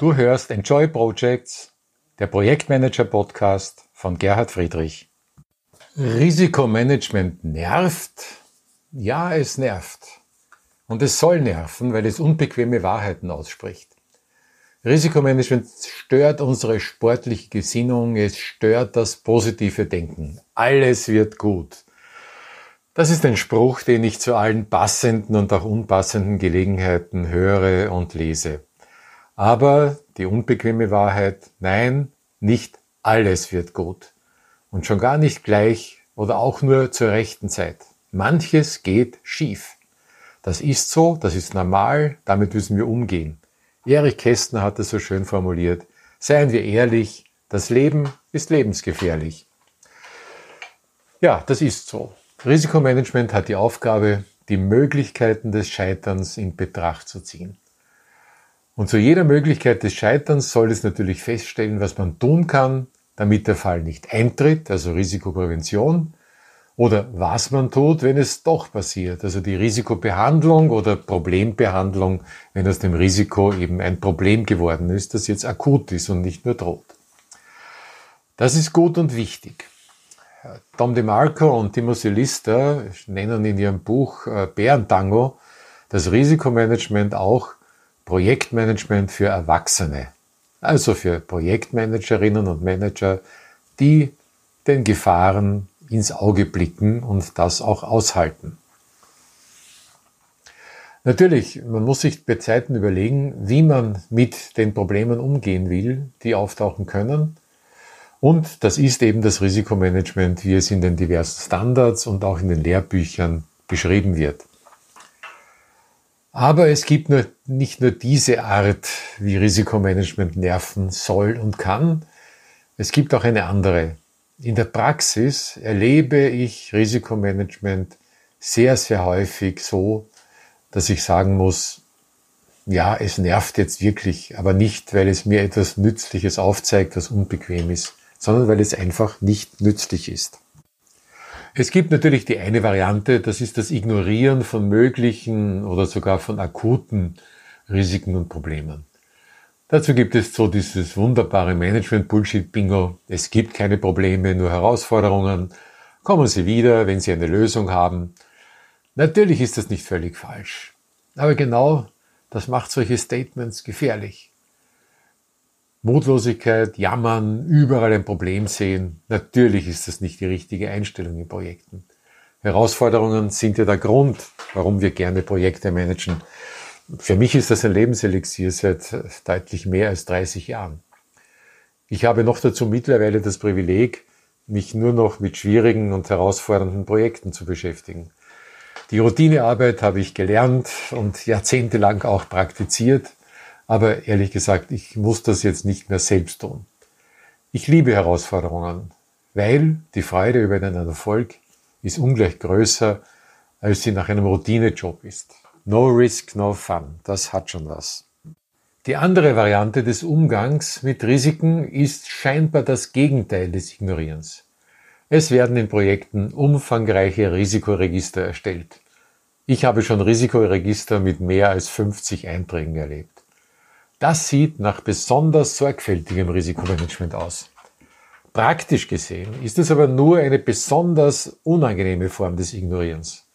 Du hörst Enjoy Projects, der Projektmanager Podcast von Gerhard Friedrich. Risikomanagement nervt? Ja, es nervt. Und es soll nerven, weil es unbequeme Wahrheiten ausspricht. Risikomanagement stört unsere sportliche Gesinnung, es stört das positive Denken. Alles wird gut. Das ist ein Spruch, den ich zu allen passenden und auch unpassenden Gelegenheiten höre und lese. Aber die unbequeme Wahrheit, nein, nicht alles wird gut. Und schon gar nicht gleich oder auch nur zur rechten Zeit. Manches geht schief. Das ist so, das ist normal, damit müssen wir umgehen. Erich Kästner hat es so schön formuliert. Seien wir ehrlich, das Leben ist lebensgefährlich. Ja, das ist so. Risikomanagement hat die Aufgabe, die Möglichkeiten des Scheiterns in Betracht zu ziehen. Und zu jeder Möglichkeit des Scheiterns soll es natürlich feststellen, was man tun kann, damit der Fall nicht eintritt, also Risikoprävention, oder was man tut, wenn es doch passiert, also die Risikobehandlung oder Problembehandlung, wenn aus dem Risiko eben ein Problem geworden ist, das jetzt akut ist und nicht nur droht. Das ist gut und wichtig. Tom DeMarco und Timothy Lister nennen in ihrem Buch äh, Bärentango das Risikomanagement auch Projektmanagement für Erwachsene. Also für Projektmanagerinnen und Manager, die den Gefahren ins Auge blicken und das auch aushalten. Natürlich, man muss sich bei Zeiten überlegen, wie man mit den Problemen umgehen will, die auftauchen können und das ist eben das Risikomanagement, wie es in den diversen Standards und auch in den Lehrbüchern beschrieben wird. Aber es gibt nur, nicht nur diese Art, wie Risikomanagement nerven soll und kann. Es gibt auch eine andere. In der Praxis erlebe ich Risikomanagement sehr, sehr häufig so, dass ich sagen muss, ja, es nervt jetzt wirklich, aber nicht, weil es mir etwas Nützliches aufzeigt, was unbequem ist, sondern weil es einfach nicht nützlich ist. Es gibt natürlich die eine Variante, das ist das Ignorieren von möglichen oder sogar von akuten Risiken und Problemen. Dazu gibt es so dieses wunderbare Management-Bullshit-Bingo. Es gibt keine Probleme, nur Herausforderungen. Kommen Sie wieder, wenn Sie eine Lösung haben. Natürlich ist das nicht völlig falsch. Aber genau das macht solche Statements gefährlich. Mutlosigkeit, Jammern, überall ein Problem sehen. Natürlich ist das nicht die richtige Einstellung in Projekten. Herausforderungen sind ja der Grund, warum wir gerne Projekte managen. Für mich ist das ein Lebenselixier seit deutlich mehr als 30 Jahren. Ich habe noch dazu mittlerweile das Privileg, mich nur noch mit schwierigen und herausfordernden Projekten zu beschäftigen. Die Routinearbeit habe ich gelernt und jahrzehntelang auch praktiziert. Aber ehrlich gesagt, ich muss das jetzt nicht mehr selbst tun. Ich liebe Herausforderungen, weil die Freude über einen Erfolg ist ungleich größer, als sie nach einem Routinejob ist. No risk, no fun. Das hat schon was. Die andere Variante des Umgangs mit Risiken ist scheinbar das Gegenteil des Ignorierens. Es werden in Projekten umfangreiche Risikoregister erstellt. Ich habe schon Risikoregister mit mehr als 50 Einträgen erlebt. Das sieht nach besonders sorgfältigem Risikomanagement aus. Praktisch gesehen ist es aber nur eine besonders unangenehme Form des Ignorierens.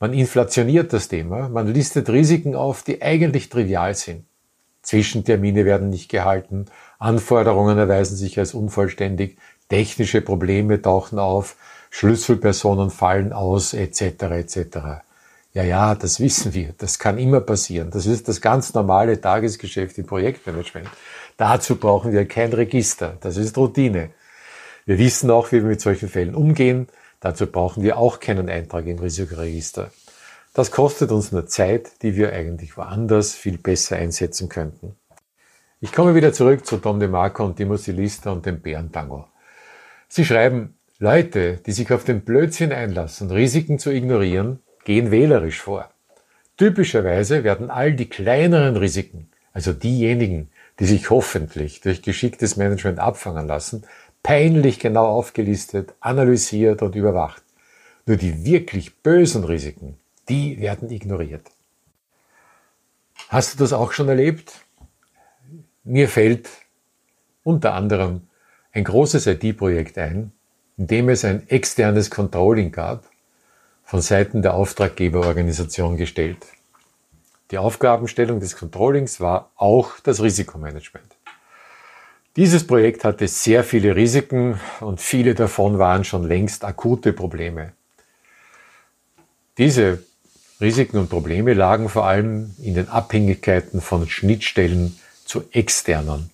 Man inflationiert das Thema, man listet Risiken auf, die eigentlich trivial sind. Zwischentermine werden nicht gehalten, Anforderungen erweisen sich als unvollständig, technische Probleme tauchen auf, Schlüsselpersonen fallen aus, etc. etc. Ja, ja, das wissen wir. Das kann immer passieren. Das ist das ganz normale Tagesgeschäft im Projektmanagement. Dazu brauchen wir kein Register. Das ist Routine. Wir wissen auch, wie wir mit solchen Fällen umgehen. Dazu brauchen wir auch keinen Eintrag im Risikoregister. Das kostet uns nur Zeit, die wir eigentlich woanders viel besser einsetzen könnten. Ich komme wieder zurück zu Tom DeMarco und Timothy Lister und dem Bärentango. Sie schreiben, Leute, die sich auf den Blödsinn einlassen, Risiken zu ignorieren, gehen wählerisch vor. Typischerweise werden all die kleineren Risiken, also diejenigen, die sich hoffentlich durch geschicktes Management abfangen lassen, peinlich genau aufgelistet, analysiert und überwacht. Nur die wirklich bösen Risiken, die werden ignoriert. Hast du das auch schon erlebt? Mir fällt unter anderem ein großes IT-Projekt ein, in dem es ein externes Controlling gab, von Seiten der Auftraggeberorganisation gestellt. Die Aufgabenstellung des Controllings war auch das Risikomanagement. Dieses Projekt hatte sehr viele Risiken und viele davon waren schon längst akute Probleme. Diese Risiken und Probleme lagen vor allem in den Abhängigkeiten von Schnittstellen zu externen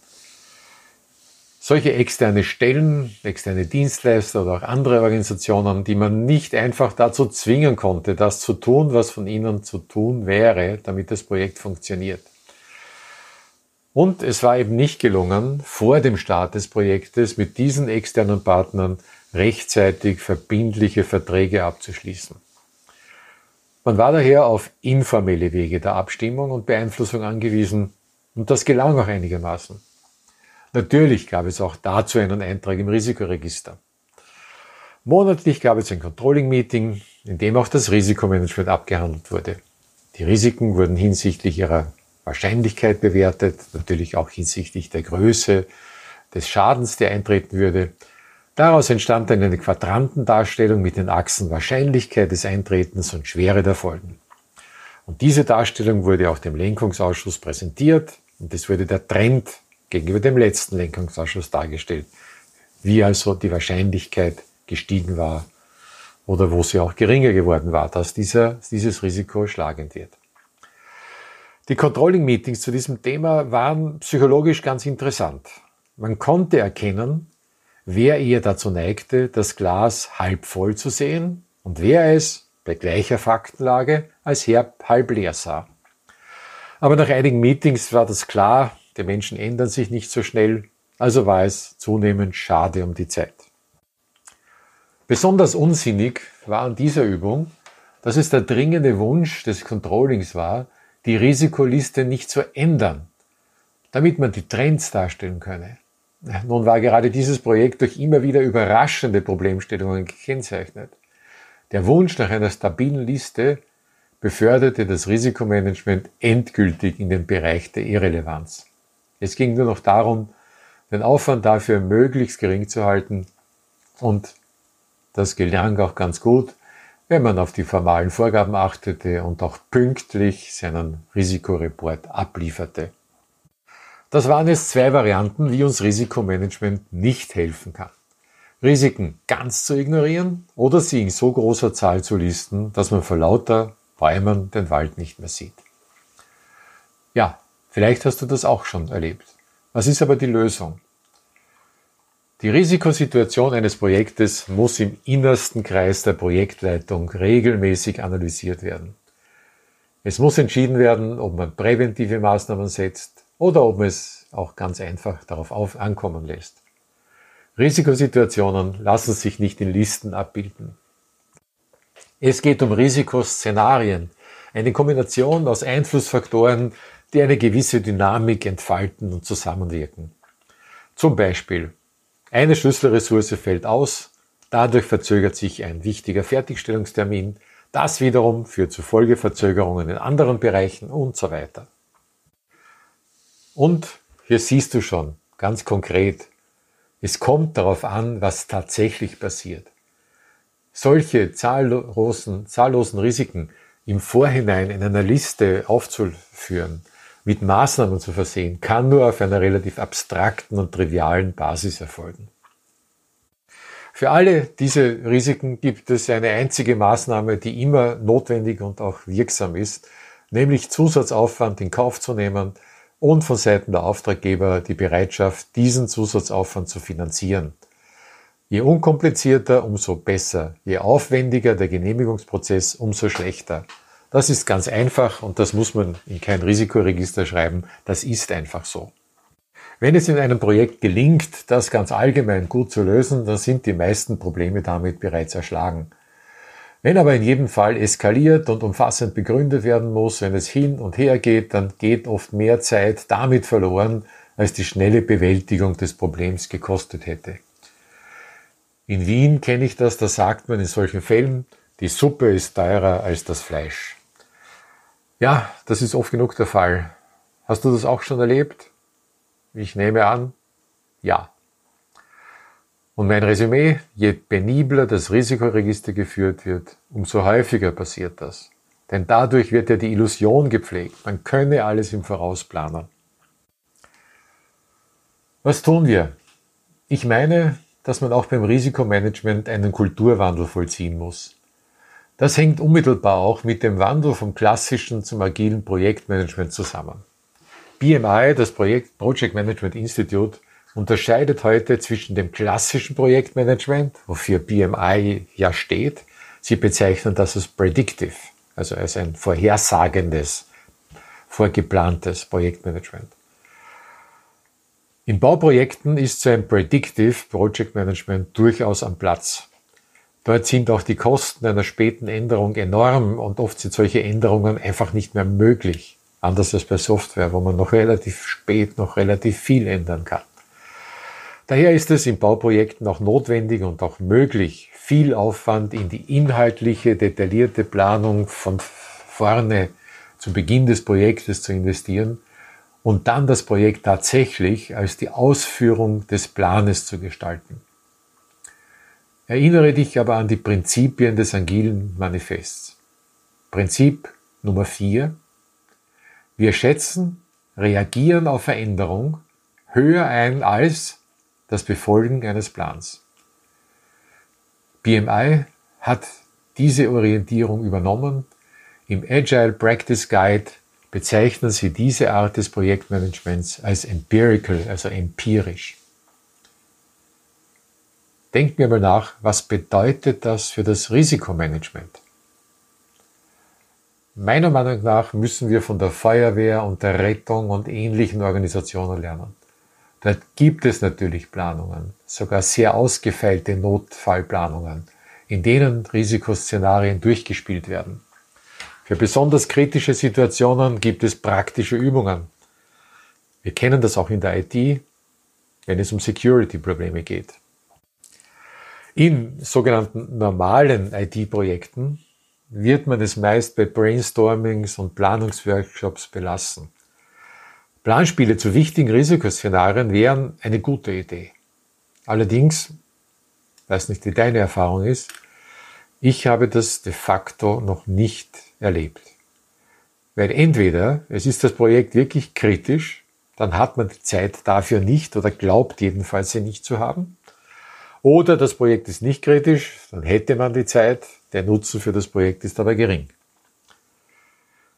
solche externe Stellen, externe Dienstleister oder auch andere Organisationen, die man nicht einfach dazu zwingen konnte, das zu tun, was von ihnen zu tun wäre, damit das Projekt funktioniert. Und es war eben nicht gelungen, vor dem Start des Projektes mit diesen externen Partnern rechtzeitig verbindliche Verträge abzuschließen. Man war daher auf informelle Wege der Abstimmung und Beeinflussung angewiesen und das gelang auch einigermaßen. Natürlich gab es auch dazu einen Eintrag im Risikoregister. Monatlich gab es ein Controlling-Meeting, in dem auch das Risikomanagement abgehandelt wurde. Die Risiken wurden hinsichtlich ihrer Wahrscheinlichkeit bewertet, natürlich auch hinsichtlich der Größe des Schadens, der eintreten würde. Daraus entstand dann eine Quadrantendarstellung mit den Achsen Wahrscheinlichkeit des Eintretens und Schwere der Folgen. Und diese Darstellung wurde auch dem Lenkungsausschuss präsentiert und es wurde der Trend gegenüber dem letzten Lenkungsausschuss dargestellt, wie also die Wahrscheinlichkeit gestiegen war oder wo sie auch geringer geworden war, dass dieser, dieses Risiko schlagend wird. Die Controlling-Meetings zu diesem Thema waren psychologisch ganz interessant. Man konnte erkennen, wer eher dazu neigte, das Glas halb voll zu sehen und wer es bei gleicher Faktenlage als halb leer sah. Aber nach einigen Meetings war das klar, die Menschen ändern sich nicht so schnell, also war es zunehmend schade um die Zeit. Besonders unsinnig war an dieser Übung, dass es der dringende Wunsch des Controllings war, die Risikoliste nicht zu ändern, damit man die Trends darstellen könne. Nun war gerade dieses Projekt durch immer wieder überraschende Problemstellungen gekennzeichnet. Der Wunsch nach einer stabilen Liste beförderte das Risikomanagement endgültig in den Bereich der Irrelevanz. Es ging nur noch darum, den Aufwand dafür möglichst gering zu halten und das gelang auch ganz gut, wenn man auf die formalen Vorgaben achtete und auch pünktlich seinen Risikoreport ablieferte. Das waren jetzt zwei Varianten, wie uns Risikomanagement nicht helfen kann. Risiken ganz zu ignorieren oder sie in so großer Zahl zu listen, dass man vor lauter Bäumen den Wald nicht mehr sieht. Ja, Vielleicht hast du das auch schon erlebt. Was ist aber die Lösung? Die Risikosituation eines Projektes muss im innersten Kreis der Projektleitung regelmäßig analysiert werden. Es muss entschieden werden, ob man präventive Maßnahmen setzt oder ob man es auch ganz einfach darauf auf ankommen lässt. Risikosituationen lassen sich nicht in Listen abbilden. Es geht um Risikoszenarien, eine Kombination aus Einflussfaktoren, die eine gewisse Dynamik entfalten und zusammenwirken. Zum Beispiel, eine Schlüsselressource fällt aus, dadurch verzögert sich ein wichtiger Fertigstellungstermin, das wiederum führt zu Folgeverzögerungen in anderen Bereichen und so weiter. Und hier siehst du schon ganz konkret, es kommt darauf an, was tatsächlich passiert. Solche zahllosen, zahllosen Risiken im Vorhinein in einer Liste aufzuführen, mit Maßnahmen zu versehen, kann nur auf einer relativ abstrakten und trivialen Basis erfolgen. Für alle diese Risiken gibt es eine einzige Maßnahme, die immer notwendig und auch wirksam ist, nämlich Zusatzaufwand in Kauf zu nehmen und von Seiten der Auftraggeber die Bereitschaft, diesen Zusatzaufwand zu finanzieren. Je unkomplizierter, umso besser. Je aufwendiger der Genehmigungsprozess, umso schlechter. Das ist ganz einfach und das muss man in kein Risikoregister schreiben. Das ist einfach so. Wenn es in einem Projekt gelingt, das ganz allgemein gut zu lösen, dann sind die meisten Probleme damit bereits erschlagen. Wenn aber in jedem Fall eskaliert und umfassend begründet werden muss, wenn es hin und her geht, dann geht oft mehr Zeit damit verloren, als die schnelle Bewältigung des Problems gekostet hätte. In Wien kenne ich das, da sagt man in solchen Fällen, die Suppe ist teurer als das Fleisch. Ja, das ist oft genug der Fall. Hast du das auch schon erlebt? Ich nehme an, ja. Und mein Resümee, je penibler das Risikoregister geführt wird, umso häufiger passiert das. Denn dadurch wird ja die Illusion gepflegt, man könne alles im Voraus planen. Was tun wir? Ich meine, dass man auch beim Risikomanagement einen Kulturwandel vollziehen muss. Das hängt unmittelbar auch mit dem Wandel vom klassischen zum agilen Projektmanagement zusammen. BMI, das Projekt Project Management Institute, unterscheidet heute zwischen dem klassischen Projektmanagement, wofür BMI ja steht. Sie bezeichnen das als Predictive, also als ein vorhersagendes, vorgeplantes Projektmanagement. In Bauprojekten ist so ein Predictive Project Management durchaus am Platz. Dort sind auch die Kosten einer späten Änderung enorm und oft sind solche Änderungen einfach nicht mehr möglich. Anders als bei Software, wo man noch relativ spät noch relativ viel ändern kann. Daher ist es in Bauprojekten auch notwendig und auch möglich, viel Aufwand in die inhaltliche, detaillierte Planung von vorne zu Beginn des Projektes zu investieren, und dann das Projekt tatsächlich als die Ausführung des Planes zu gestalten. Erinnere dich aber an die Prinzipien des Agilen Manifests. Prinzip Nummer vier: Wir schätzen, reagieren auf Veränderung höher ein als das Befolgen eines Plans. BMI hat diese Orientierung übernommen. Im Agile Practice Guide bezeichnen sie diese Art des Projektmanagements als empirical, also empirisch. Denken wir mal nach, was bedeutet das für das Risikomanagement? Meiner Meinung nach müssen wir von der Feuerwehr und der Rettung und ähnlichen Organisationen lernen. Dort gibt es natürlich Planungen, sogar sehr ausgefeilte Notfallplanungen, in denen Risikoszenarien durchgespielt werden. Für besonders kritische Situationen gibt es praktische Übungen. Wir kennen das auch in der IT, wenn es um Security-Probleme geht. In sogenannten normalen IT-Projekten wird man es meist bei Brainstormings und Planungsworkshops belassen. Planspiele zu wichtigen Risikoszenarien wären eine gute Idee. Allerdings, weiß nicht, wie deine Erfahrung ist, ich habe das de facto noch nicht erlebt. Weil entweder es ist das Projekt wirklich kritisch, dann hat man die Zeit dafür nicht oder glaubt jedenfalls sie nicht zu haben. Oder das Projekt ist nicht kritisch, dann hätte man die Zeit, der Nutzen für das Projekt ist aber gering.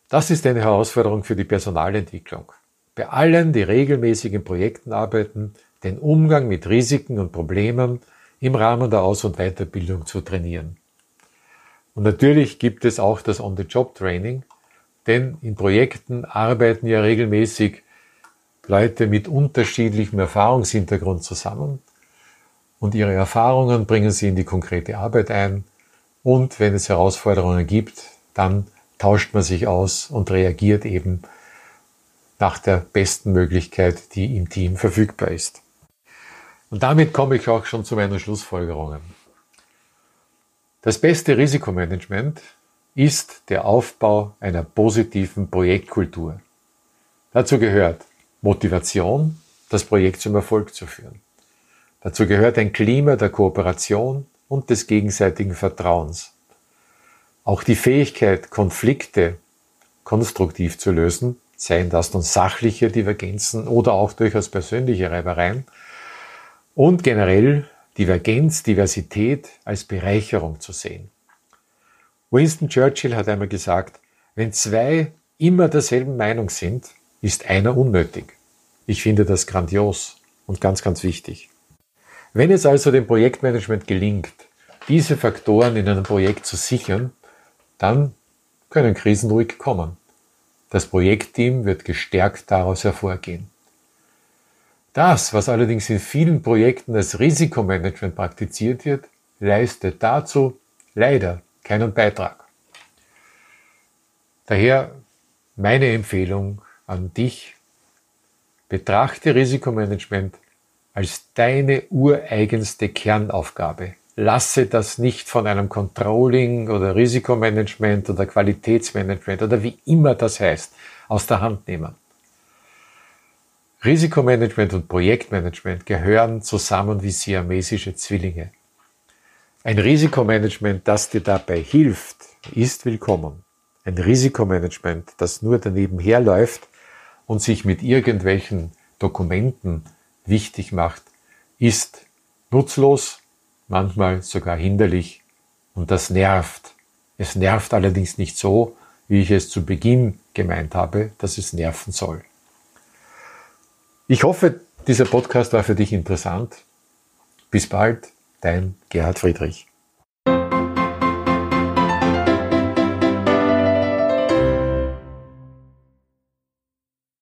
Das ist eine Herausforderung für die Personalentwicklung. Bei allen, die regelmäßig in Projekten arbeiten, den Umgang mit Risiken und Problemen im Rahmen der Aus- und Weiterbildung zu trainieren. Und natürlich gibt es auch das On-the-Job-Training, denn in Projekten arbeiten ja regelmäßig Leute mit unterschiedlichem Erfahrungshintergrund zusammen und ihre Erfahrungen bringen sie in die konkrete Arbeit ein und wenn es Herausforderungen gibt, dann tauscht man sich aus und reagiert eben nach der besten Möglichkeit, die im Team verfügbar ist. Und damit komme ich auch schon zu meinen Schlussfolgerungen. Das beste Risikomanagement ist der Aufbau einer positiven Projektkultur. Dazu gehört Motivation, das Projekt zum Erfolg zu führen. Dazu gehört ein Klima der Kooperation und des gegenseitigen Vertrauens. Auch die Fähigkeit, Konflikte konstruktiv zu lösen, seien das nun sachliche Divergenzen oder auch durchaus persönliche Reibereien, und generell Divergenz, Diversität als Bereicherung zu sehen. Winston Churchill hat einmal gesagt, wenn zwei immer derselben Meinung sind, ist einer unnötig. Ich finde das grandios und ganz, ganz wichtig. Wenn es also dem Projektmanagement gelingt, diese Faktoren in einem Projekt zu sichern, dann können Krisen ruhig kommen. Das Projektteam wird gestärkt daraus hervorgehen. Das, was allerdings in vielen Projekten als Risikomanagement praktiziert wird, leistet dazu leider keinen Beitrag. Daher meine Empfehlung an dich, betrachte Risikomanagement als deine ureigenste Kernaufgabe. Lasse das nicht von einem Controlling oder Risikomanagement oder Qualitätsmanagement oder wie immer das heißt, aus der Hand nehmen. Risikomanagement und Projektmanagement gehören zusammen wie siamesische Zwillinge. Ein Risikomanagement, das dir dabei hilft, ist willkommen. Ein Risikomanagement, das nur daneben herläuft und sich mit irgendwelchen Dokumenten wichtig macht, ist nutzlos, manchmal sogar hinderlich und das nervt. Es nervt allerdings nicht so, wie ich es zu Beginn gemeint habe, dass es nerven soll. Ich hoffe, dieser Podcast war für dich interessant. Bis bald, dein Gerhard Friedrich.